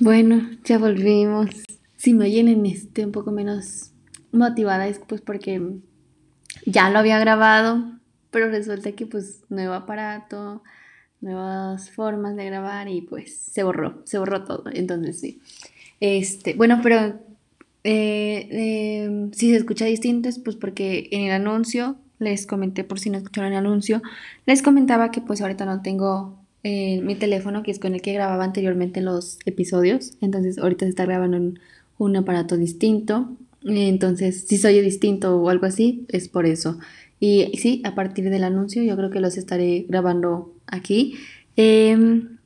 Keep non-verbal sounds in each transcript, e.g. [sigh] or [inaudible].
Bueno, ya volvimos. Si me oyen en este un poco menos motivada es pues porque ya lo había grabado, pero resulta que pues nuevo aparato, nuevas formas de grabar y pues se borró, se borró todo. Entonces sí. Este, bueno, pero eh, eh, si se escucha distinto es pues porque en el anuncio, les comenté por si no escucharon el anuncio, les comentaba que pues ahorita no tengo eh, mi teléfono, que es con el que grababa anteriormente los episodios. Entonces ahorita se está grabando en un aparato distinto. Entonces, si soy distinto o algo así, es por eso. Y sí, a partir del anuncio yo creo que los estaré grabando aquí. Em,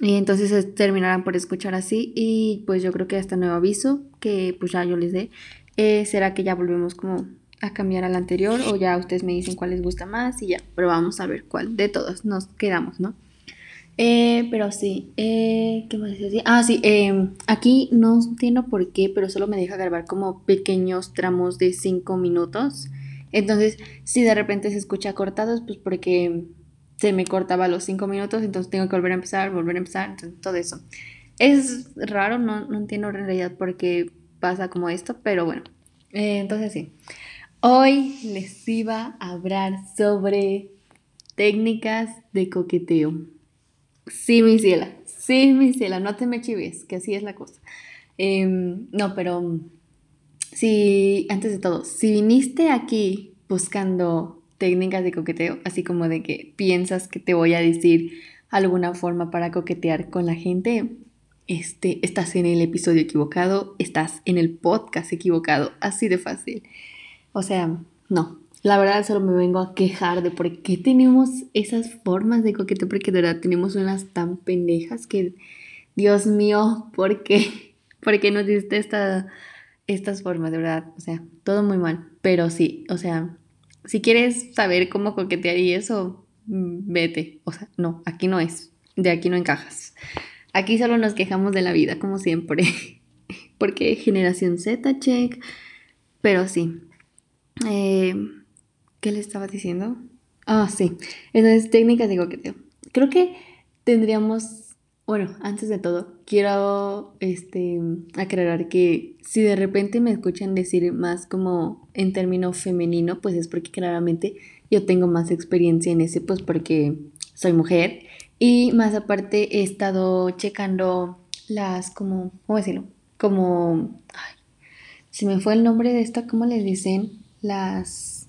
y entonces terminarán por escuchar así. Y pues yo creo que hasta nuevo aviso, que pues ya yo les dé, eh, será que ya volvemos como a cambiar al anterior o ya ustedes me dicen cuál les gusta más y ya, pero vamos a ver cuál de todos nos quedamos, ¿no? Eh, pero sí, eh, ¿qué más decir? Ah, sí, em, aquí no entiendo por qué, pero solo me deja grabar como pequeños tramos de 5 minutos. Entonces, si de repente se escucha cortados, pues porque se me cortaba los 5 minutos, entonces tengo que volver a empezar, volver a empezar, entonces todo eso. Es raro, no, no entiendo en realidad por qué pasa como esto, pero bueno, eh, entonces sí. Hoy les iba a hablar sobre técnicas de coqueteo. Sí, mi ciela, sí, mi ciela, no te me chives, que así es la cosa. Em, no, pero si, antes de todo, si viniste aquí buscando técnicas de coqueteo, así como de que piensas que te voy a decir alguna forma para coquetear con la gente, este, estás en el episodio equivocado, estás en el podcast equivocado, así de fácil. O sea, no, la verdad solo me vengo a quejar de por qué tenemos esas formas de coqueteo, porque de verdad tenemos unas tan pendejas que, Dios mío, ¿por qué? [laughs] ¿Por qué nos diste esta, estas formas, de verdad? O sea, todo muy mal, pero sí, o sea, si quieres saber cómo coquetear y eso, mm, vete. O sea, no, aquí no es, de aquí no encajas. Aquí solo nos quejamos de la vida, como siempre. [laughs] Porque generación Z, check. Pero sí. Eh, ¿Qué le estaba diciendo? Ah, sí. Entonces, técnicas de coqueteo. Creo que tendríamos, bueno, antes de todo, quiero este, aclarar que si de repente me escuchan decir más como en término femenino, pues es porque claramente yo tengo más experiencia en ese, pues porque soy mujer. Y más aparte he estado checando las como, ¿cómo decirlo? Como, ay, se me fue el nombre de esta, ¿cómo les dicen? Las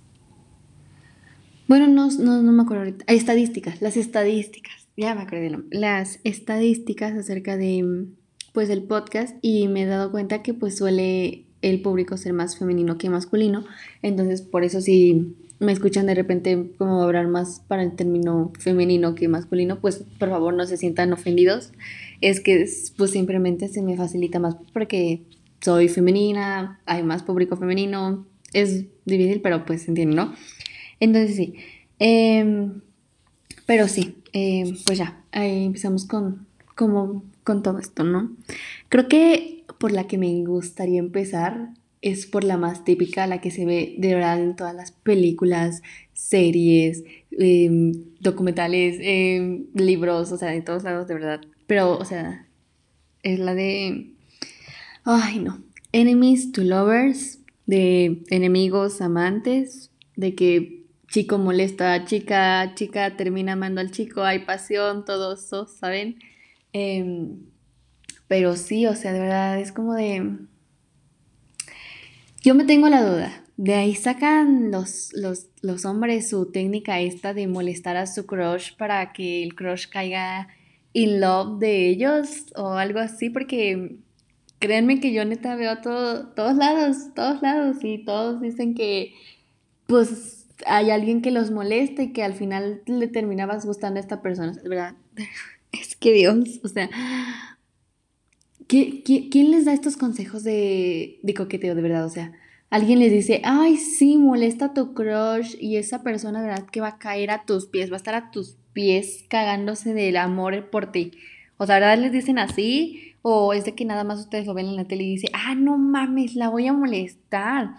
bueno, no, no, me acuerdo ahorita. Estadísticas, las estadísticas. Ya me acordé Las estadísticas acerca de, pues, el podcast y me he dado cuenta que, pues, suele el público ser más femenino que masculino. Entonces, por eso si me escuchan de repente como hablar más para el término femenino que masculino, pues, por favor, no se sientan ofendidos. Es que, pues, simplemente se me facilita más porque soy femenina, hay más público femenino. Es difícil, pero pues entienden, ¿no? Entonces sí. Em, pero sí, em, pues ya, ahí empezamos con, como, con todo esto, ¿no? Creo que por la que me gustaría empezar es por la más típica, la que se ve de verdad en todas las películas, series, em, documentales, libros, o sea, de todos lados, de verdad. Pero, o sea, es la de... Ay, no. Enemies to lovers, de enemigos, amantes, de que chico molesta a chica, chica termina amando al chico, hay pasión, todo eso, ¿saben? Em, pero sí, o sea, de verdad es como de... Yo me tengo la duda. De ahí sacan los, los, los hombres su técnica esta de molestar a su crush para que el crush caiga in love de ellos o algo así, porque créanme que yo neta veo todo, todos lados, todos lados y todos dicen que pues hay alguien que los molesta y que al final le terminabas gustando a esta persona. Es verdad, [laughs] es que Dios, o sea, quién les da estos consejos de, de, coqueteo de verdad? O sea, alguien les dice, ay, sí, molesta a tu crush y esa persona verdad que va a caer a tus pies, va a estar a tus pies cagándose del amor por ti. O sea, ¿verdad les dicen así? O es de que nada más ustedes lo ven en la tele y dicen, ah, no mames, la voy a molestar.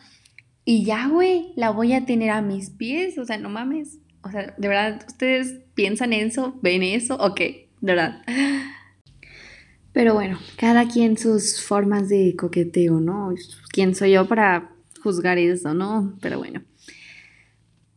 Y ya, güey, la voy a tener a mis pies, o sea, no mames. O sea, ¿de verdad ustedes piensan en eso? ¿Ven eso? Ok, de verdad. [laughs] Pero bueno, cada quien sus formas de coqueteo, ¿no? ¿Quién soy yo para juzgar eso, no? Pero bueno.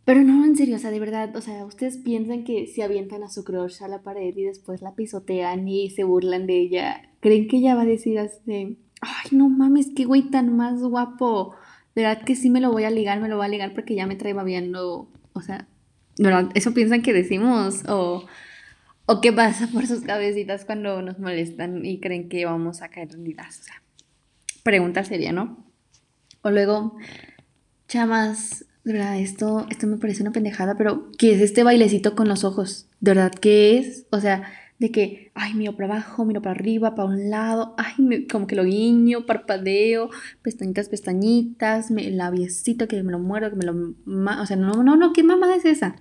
Pero no, en serio, o sea, de verdad, o sea, ustedes piensan que si avientan a su crush a la pared y después la pisotean y se burlan de ella, ¿creen que ella va a decir así, ay, no mames, qué güey tan más guapo? Verdad que sí me lo voy a ligar, me lo voy a ligar porque ya me trae babiando, o sea. Eso piensan que decimos o, o qué pasa [laughs] por sus cabecitas cuando nos molestan y creen que vamos a caer rendidas, o sea, pregunta seria, ¿no? O luego, chamas, verdad, esto, esto me parece una pendejada, pero ¿qué es este bailecito con los ojos? ¿De verdad qué es? O sea, de que, ay, miro para abajo, miro para arriba, para un lado, ay, como que lo guiño, parpadeo, pestañitas, pestañitas, me, labiecito que me lo muero, que me lo... O sea, no, no, no, ¿qué mamada es esa?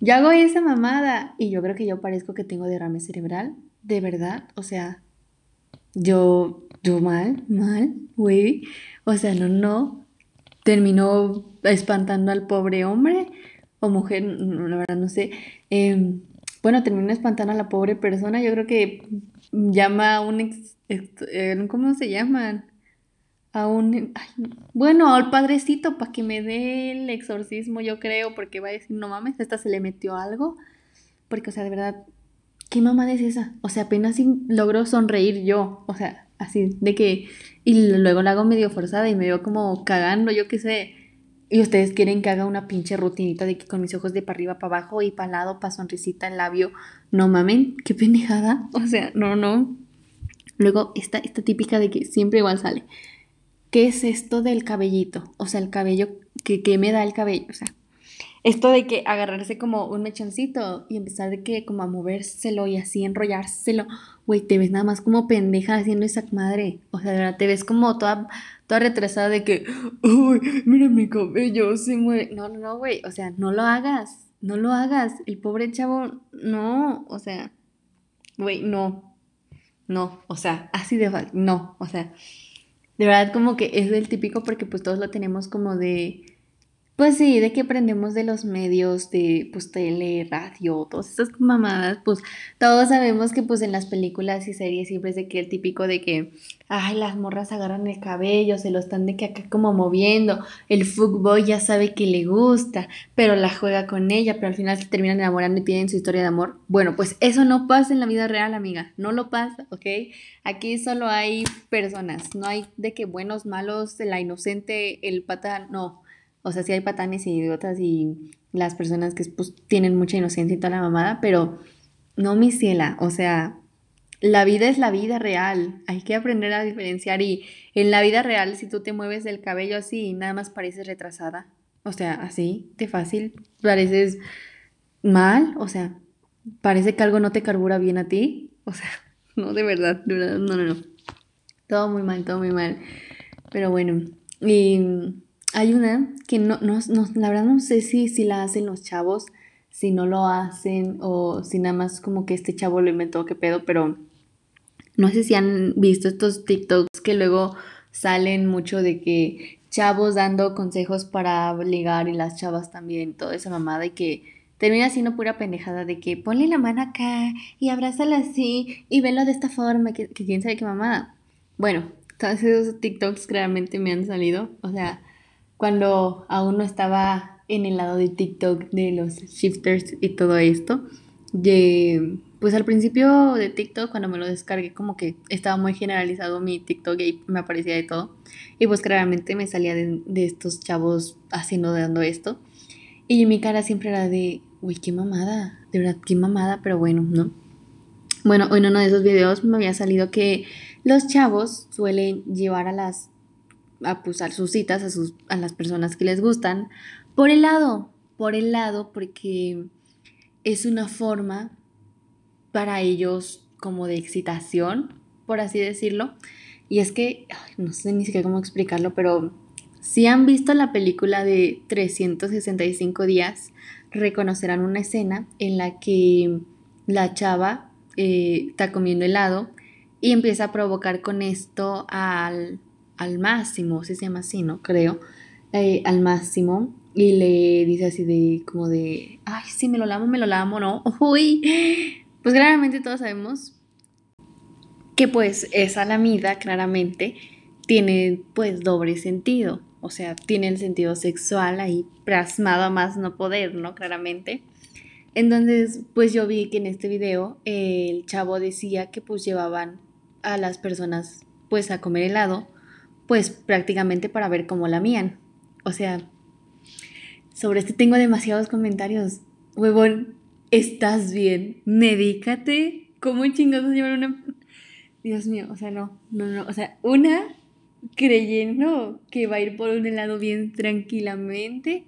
Yo hago esa mamada y yo creo que yo parezco que tengo derrame cerebral, de verdad, o sea, yo, yo mal, mal, güey, o sea, no, no, terminó espantando al pobre hombre o mujer, la verdad no sé. Em, bueno, terminó espantando a la pobre persona. Yo creo que llama a un ex, eh, ¿cómo se llaman? A un, bueno, al padrecito para que me dé el exorcismo, yo creo, porque va a decir, no mames, esta se le metió algo. Porque, o sea, de verdad, ¿qué mamá es esa? O sea, apenas logró sonreír yo. O sea, así, de que, y luego la hago medio forzada y me veo como cagando, yo qué sé. Y ustedes quieren que haga una pinche rutinita de que con mis ojos de para arriba, para abajo y para lado, para sonrisita, el labio. No mamen, qué pendejada. [laughs] O sea, no, no. Luego, esta, típica de que siempre igual sale. ¿Qué es esto del cabellito? O sea, el cabello, que, que me da el cabello? O sea, esto de que agarrarse como un mechoncito y empezar de que como a movérselo y así enrollárselo, güey, te ves nada más como pendeja haciendo esa madre. O sea, de verdad, te ves como toda, toda retrasada de que, uy, mira mi cabello, se mueve. No, no, no, güey, o sea, no lo hagas, no lo hagas. El pobre chavo, no, o sea, güey, no, no, o sea, así de fácil, no, o sea, de verdad como que es del típico porque pues todos lo tenemos como de pues sí, de que aprendemos de los medios de pues tele, radio, todas esas mamadas, pues todos sabemos que pues en las películas y series siempre es de que el típico de que, ay, las morras agarran el cabello, se lo están de que acá como moviendo, el fútbol ya sabe que le gusta, pero la juega con ella, pero al final se terminan enamorando y tienen su historia de amor. Bueno, pues eso no pasa en la vida real, amiga, no lo pasa, ¿ok? Aquí solo hay personas, no hay de que buenos, malos, la inocente, el pata, no o sea, sí hay patanes y idiotas y las personas que pues, tienen mucha inocencia y toda la mamada, pero no, mi ciela, o sea, la vida es la vida real, hay que aprender a diferenciar y en la vida real si tú te mueves el cabello así, nada más pareces retrasada, o sea, así, de fácil, pareces mal, o sea, parece que algo no te carbura bien a ti, o sea, [laughs] no, de verdad, de verdad, no, no, no, todo muy mal, todo muy mal, pero bueno, y hay una que no, no, la verdad no sé si, si la hacen los chavos, si no lo hacen o si nada más como que este chavo lo inventó, qué pedo, pero no sé si han visto estos TikToks que luego salen mucho de que chavos dando consejos para ligar y las chavas también, toda esa mamada y que termina siendo pura pendejada de que ponle la mano acá y abrázala así y velo de esta forma, que, que quién sabe qué mamada. Bueno, todos esos TikToks claramente me han salido, o sea, cuando aún no estaba en el lado de TikTok de los shifters y todo esto. De, pues al principio de TikTok, cuando me lo descargué, como que estaba muy generalizado mi TikTok y me aparecía de todo. Y pues claramente me salía de, estos chavos haciendo, dando esto. Y mi cara siempre era de, uy, qué mamada, de verdad, qué mamada, pero bueno, ¿no? Bueno, en uno de esos videos me había salido que los chavos suelen llevar a las a pues, sus citas a, sus, a las personas que les gustan por el lado, por el lado, porque es una forma para ellos como de excitación, por así decirlo. Y es que, no sé ni siquiera cómo explicarlo, pero si han visto la película de 365 días, reconocerán una escena en la que la chava eh, está comiendo helado y empieza a provocar con esto al al máximo, si se llama así, ¿no? Creo, eh, al máximo y le dice así de, como de, ay, sí, me lo lamo, me lo lamo, ¿no? [laughs] Uy, pues claramente todos sabemos que pues esa lamida claramente tiene pues doble sentido, o sea, tiene el sentido sexual ahí plasmado a más no poder, ¿no? Claramente. Entonces, pues yo vi que en este video el chavo decía que pues llevaban a las personas pues a comer helado, pues prácticamente para ver cómo la mían. O sea, sobre este tengo demasiados comentarios. Huevón, ¿estás bien? Medícate. ¿Cómo chingados llevar una... Dios mío, o sea, no, no, no. O sea, una creyendo que va a ir por un helado bien tranquilamente,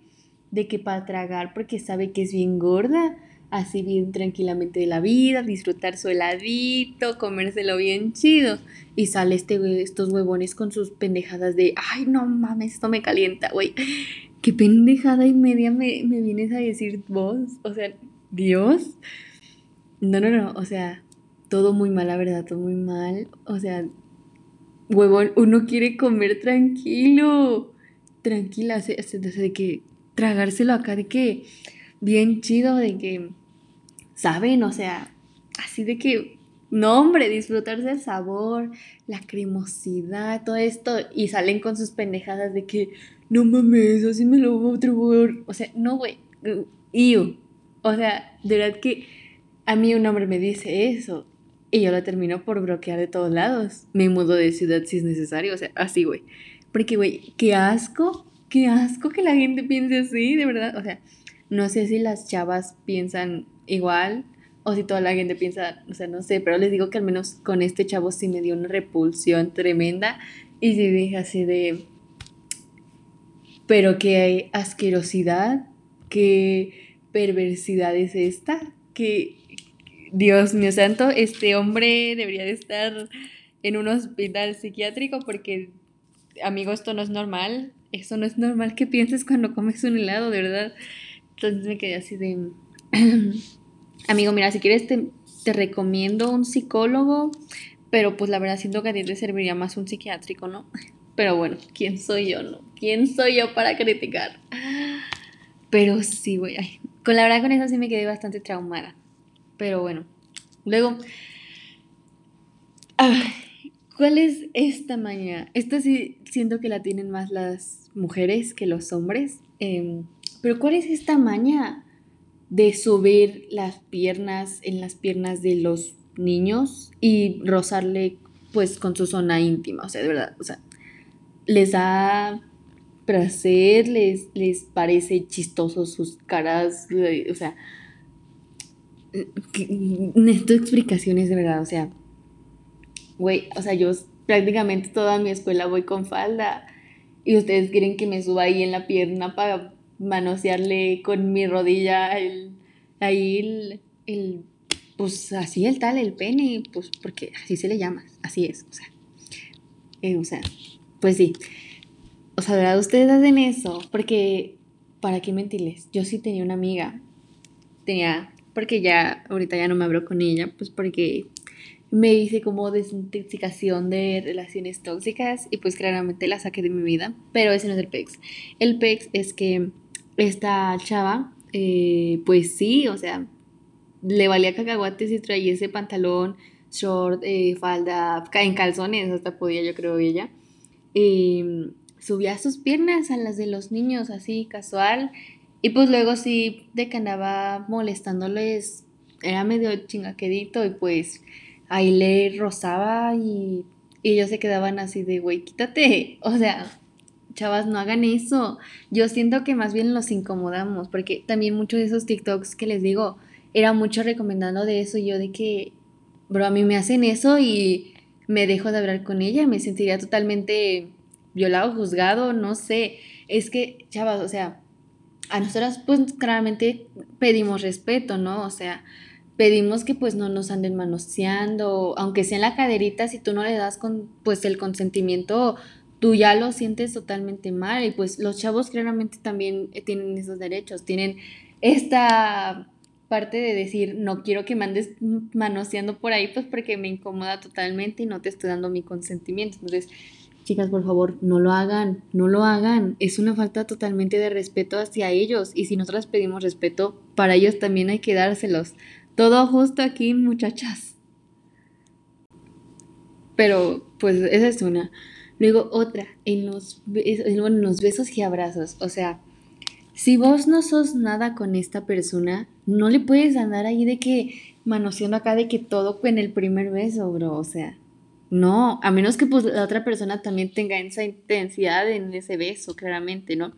de que para tragar porque sabe que es bien gorda, así bien tranquilamente de la vida, disfrutar su heladito, comérselo bien chido. Y sale este, estos huevones con sus pendejadas de, ay, no mames, esto me calienta, güey. [laughs] ¿Qué pendejada y media me, me vienes a decir vos? O sea, Dios. No, no, no, o sea, todo muy mal, la verdad, todo muy mal. O sea, huevón, uno quiere comer tranquilo. Tranquila, o sea, de que tragárselo acá, de que bien chido, de que, ¿saben? O sea, así de que, no, hombre, disfrutarse el sabor, la cremosidad, todo esto, y salen con sus pendejadas de que, no mames, así me lo voy a atrever. O sea, no, güey, yo. O sea, de verdad que a mí un hombre me dice eso y yo lo termino por bloquear de todos lados. Me mudo de ciudad si es necesario, o sea, así, güey. Porque, güey, qué asco, qué asco que la gente piense así, de verdad. O sea, no sé si las chavas piensan igual o si toda la gente piensa, o sea, no sé, pero les digo que al menos con este chavo sí me dio una repulsión tremenda y sí dije así de, pero qué asquerosidad, qué perversidad es esta, que Dios mío santo, este hombre debería de estar en un hospital psiquiátrico porque, amigo, esto no es normal. Eso no es normal que pienses cuando comes un helado, de verdad. Entonces me quedé así de... [clears throat] amigo, mira, si quieres te, recomiendo un psicólogo, pero pues la verdad siento que a ti te serviría más un psiquiátrico, ¿no? [laughs] Pero bueno, ¿quién soy yo, no? ¿Quién soy yo para criticar? Pero sí, güey. Con la verdad con eso sí me quedé bastante traumada. Pero bueno, luego, ¿cuál es esta maña? Esta sí siento que la tienen más las mujeres que los hombres. Em, pero ¿cuál es esta maña de subir las piernas en las piernas de los niños y rozarle pues con su zona íntima? O sea, de verdad, o sea, les da placer, les, les parece chistoso sus caras, o sea, necesito explicaciones de verdad, o sea, güey, o sea, yo prácticamente toda mi escuela voy con falda y ustedes quieren que me suba ahí en la pierna para manosearle con mi rodilla el, ahí el, el, pues así el tal, el pene, pues porque así se le llama, así es, o sea, eh, o sea, pues sí, o sea, verdad ustedes hacen eso, porque, ¿para qué mentirles? Yo sí tenía una amiga, tenía porque ya ahorita ya no me abro con ella, pues porque me hice como desintoxicación de relaciones tóxicas y pues claramente la saqué de mi vida, pero ese no es el PEX. El PEX es que esta chava, eh, pues sí, o sea, le valía cacahuates y traía ese pantalón, short, eh, falda, en calzones, hasta podía yo creo ella. Y subía sus piernas a las de los niños así casual y pues luego sí, de que andaba molestándoles, era medio chingaquedito y pues ahí le rozaba y, ellos se quedaban así de, güey, quítate. [laughs] O sea, chavas, no hagan eso. Yo siento que más bien los incomodamos, porque también muchos de esos TikToks que les digo, era mucho recomendando de eso, yo de que, bro, a mí me hacen eso y me dejo de hablar con ella, me sentiría totalmente violado, juzgado, no sé. Es que, chavas, o sea, a nosotras pues claramente pedimos respeto, ¿no? O sea, pedimos que pues no nos anden manoseando, aunque sea en la caderita, si tú no le das con pues el consentimiento, tú ya lo sientes totalmente mal y pues los chavos claramente también tienen esos derechos, tienen esta parte de decir, no quiero que me andes manoseando por ahí, pues porque me incomoda totalmente y no te estoy dando mi consentimiento. Entonces, Chicas, por favor, no lo hagan, no lo hagan. Es una falta totalmente de respeto hacia ellos. Y si nosotras pedimos respeto, para ellos también hay que dárselos. Todo justo aquí, muchachas. Pero pues esa es una. Luego otra, en los, los besos y abrazos. O sea, si vos no sos nada con esta persona, no le puedes andar ahí de que manoseando acá de que todo en el primer beso, bro. O sea, no, a menos que pues la otra persona también tenga esa intensidad en ese beso, claramente, ¿no?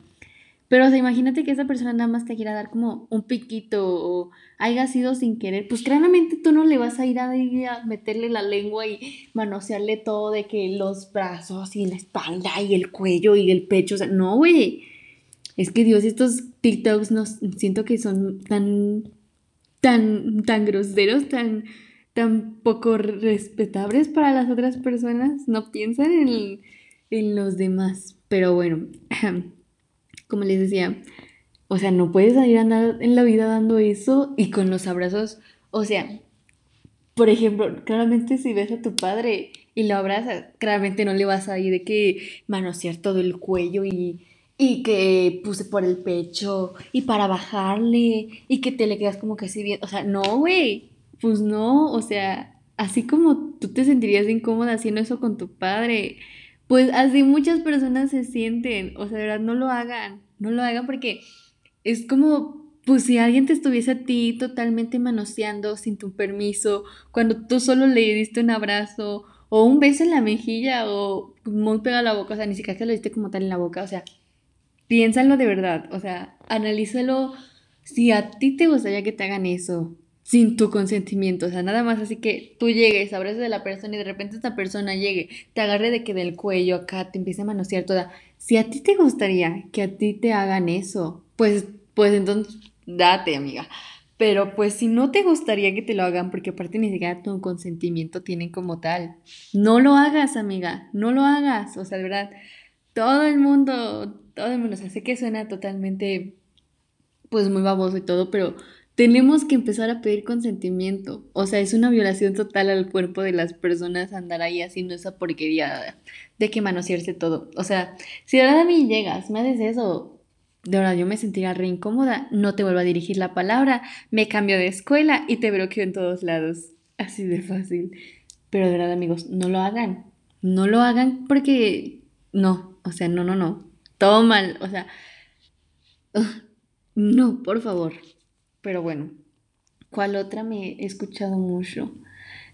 Pero, o sea, imagínate que esa persona nada más te quiera dar como un piquito o haya sido sin querer, pues claramente tú no le vas a ir a, a meterle la lengua y manosearle todo de que los brazos y la espalda y el cuello y el pecho, o sea, no, güey. Es que Dios, estos TikToks no siento que son tan, tan, tan groseros, tan, tan poco respetables para las otras personas. No piensan en, en los demás. Pero bueno, [clears throat] como les decía, o sea, no puedes salir a andar en la vida dando eso y con los abrazos, o sea, por ejemplo, claramente si ves a tu padre y lo abrazas, claramente no le vas a ir de que manosear todo el cuello y y que puse por el pecho y para bajarle y que te le quedas como que así bien, o sea, no, güey, pues no, o sea, así como tú te sentirías incómoda haciendo eso con tu padre, pues así muchas personas se sienten, o sea, de verdad, no lo hagan, no lo hagan porque es como, pues si alguien te estuviese a ti totalmente manoseando sin tu permiso, cuando tú solo le diste un abrazo o un beso en la mejilla o muy pegado a la boca, o sea, ni siquiera que lo diste como tal en la boca, o sea, piénsalo de verdad, o sea, analízalo. Si a ti te gustaría que te hagan eso sin tu consentimiento, o sea, nada más así que tú llegues, abraces de la persona y de repente esta persona llegue, te agarre de que del cuello acá, te empiece a manosear toda. Si a ti te gustaría que a ti te hagan eso, pues, pues entonces date, amiga. Pero pues si no te gustaría que te lo hagan, porque aparte ni siquiera tu consentimiento tienen como tal, no lo hagas, amiga, no lo hagas, o sea, de verdad, todo el mundo, todo el mundo, o sea, sé que suena totalmente, pues muy baboso y todo, pero tenemos que empezar a pedir consentimiento. O sea, es una violación total al cuerpo de las personas andar ahí haciendo esa porquería de que manosearse todo. O sea, si de verdad a mí llegas, me haces eso, de verdad yo me sentiría re incómoda, no te vuelvo a dirigir la palabra, me cambio de escuela y te bloqueo en todos lados. Así de fácil. Pero de verdad, amigos, no lo hagan. No lo hagan porque no, o sea, no, no, no todo mal, o sea, no, por favor. Pero bueno, ¿cuál otra me he escuchado mucho?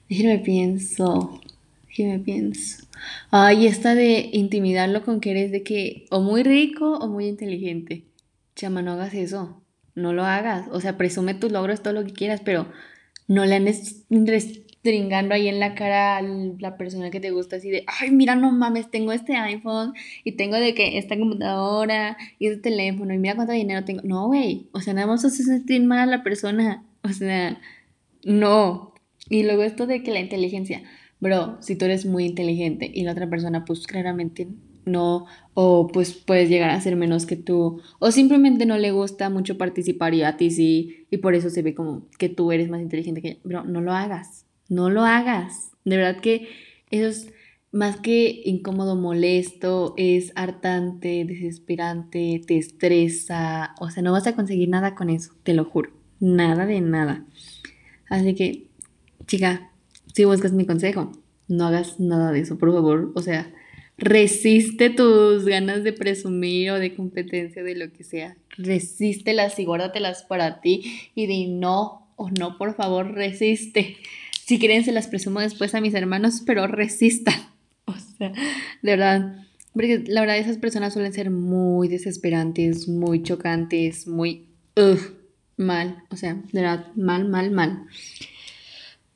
Déjame pienso, déjame pienso. Ay, esta de intimidarlo con que eres de que o muy rico o muy inteligente. Chama, no hagas eso. No lo hagas. O sea, presume tus logros, todo lo que quieras, pero no le andes tringando ahí en la cara a la persona que te gusta así de, ay, mira, no mames, tengo este iPhone y tengo de que esta computadora y este teléfono y mira cuánto dinero tengo. No, güey, o sea, nada más hace sentir mal a la persona. [laughs] O sea, no. Y luego esto de que la inteligencia, bro, si tú eres muy inteligente y la otra persona pues claramente no, o pues puedes llegar a ser menos que tú, o simplemente no le gusta mucho participar y a ti sí, y por eso se ve como que tú eres más inteligente que ella. Bro, no lo hagas. No lo hagas. De verdad que eso es más que incómodo, molesto, es hartante, desesperante, te estresa. O sea, no vas a conseguir nada con eso, te lo juro. Nada de nada. Así que, chica, si buscas mi consejo, no hagas nada de eso, por favor. O sea, resiste tus ganas de presumir o de competencia, de lo que sea. Resístelas y guárdatelas para ti y di no o no, por favor, resiste. Si quieren, se las presumo después a mis hermanos, pero resistan. [laughs] O sea, de verdad. Porque la verdad, esas personas suelen ser muy desesperantes, muy chocantes, muy. mal. O sea, de verdad, mal, mal, mal.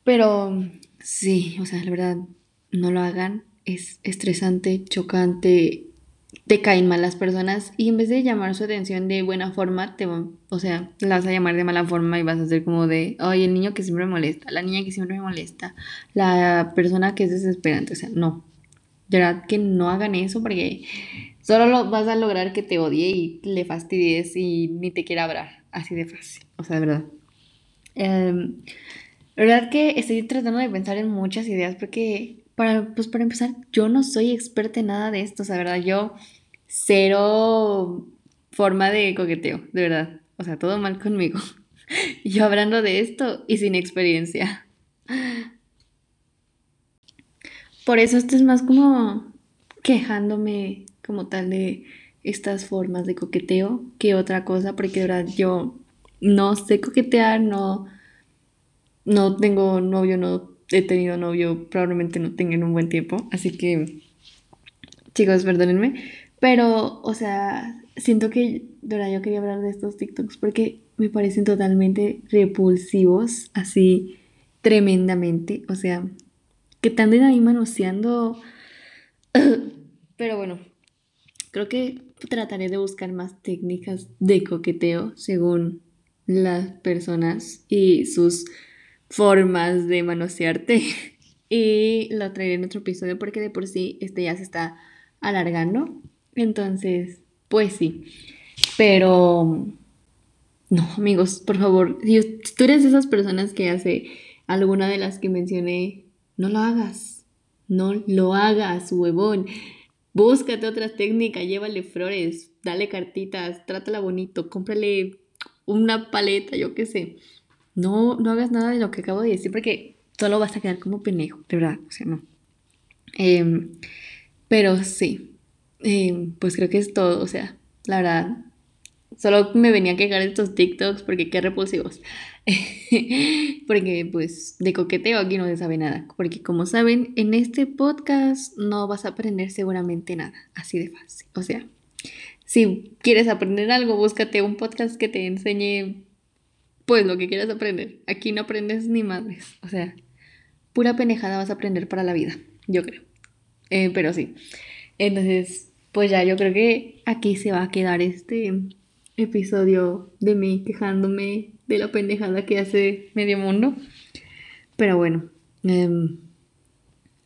Pero sí, o sea, la verdad, no lo hagan. Es estresante, chocante, te caen mal las personas y en vez de llamar su atención de buena forma, te, o sea, la vas a llamar de mala forma y vas a ser como de, ay, el niño que siempre me molesta, la niña que siempre me molesta, la persona que es desesperante, o sea, no. De verdad que no hagan eso porque solo lo vas a lograr que te odie y le fastidies y ni te quiera hablar, así de fácil, o sea, de verdad. Em, la verdad que estoy tratando de pensar en muchas ideas porque para, pues para empezar, yo no soy experta en nada de esto, o sea, ¿verdad? Yo cero forma de coqueteo, de verdad. O sea, todo mal conmigo. [laughs] Yo hablando de esto y sin experiencia. por eso esto es más como quejándome como tal de estas formas de coqueteo que otra cosa, porque de verdad yo no sé coquetear, no, no tengo novio, no he tenido novio, probablemente no tenga en un buen tiempo, así que chicos, perdónenme, pero, o sea, siento que, verdad, yo quería hablar de estos TikToks porque me parecen totalmente repulsivos, así tremendamente, o sea, que anden ahí manoseando, [coughs] pero bueno, creo que trataré de buscar más técnicas de coqueteo según las personas y sus formas de manosearte. [laughs] Y lo traeré en otro episodio porque de por sí este ya se está alargando. Entonces, pues sí. Pero no, amigos, por favor, si tú eres de esas personas que hace alguna de las que mencioné, no lo hagas. No lo hagas, huevón. Búscate otras técnicas, llévale flores, dale cartitas, trátala bonito, cómprale una paleta, yo qué sé. No, no hagas nada de lo que acabo de decir porque solo vas a quedar como pendejo, de verdad, o sea, no. Em, pero sí, pues creo que es todo, o sea, la verdad, solo me venía a quejar estos TikToks porque qué repulsivos. [laughs] porque pues de coqueteo aquí no se sabe nada, porque como saben, en este podcast no vas a aprender seguramente nada, así de fácil. O sea, si quieres aprender algo, búscate un podcast que te enseñe pues lo que quieras aprender. Aquí no aprendes ni madres. O sea, pura penejada vas a aprender para la vida, yo creo. Eh, pero sí. Entonces, pues ya yo creo que aquí se va a quedar este episodio de mí quejándome de la pendejada que hace medio mundo. Pero bueno, em,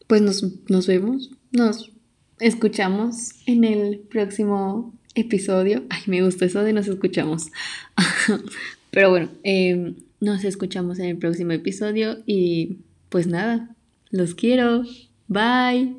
pues nos, nos vemos, nos escuchamos en el próximo episodio. Ay, me gusta eso de nos escuchamos. [laughs] Pero bueno, em, nos escuchamos en el próximo episodio y pues nada, los quiero. Bye.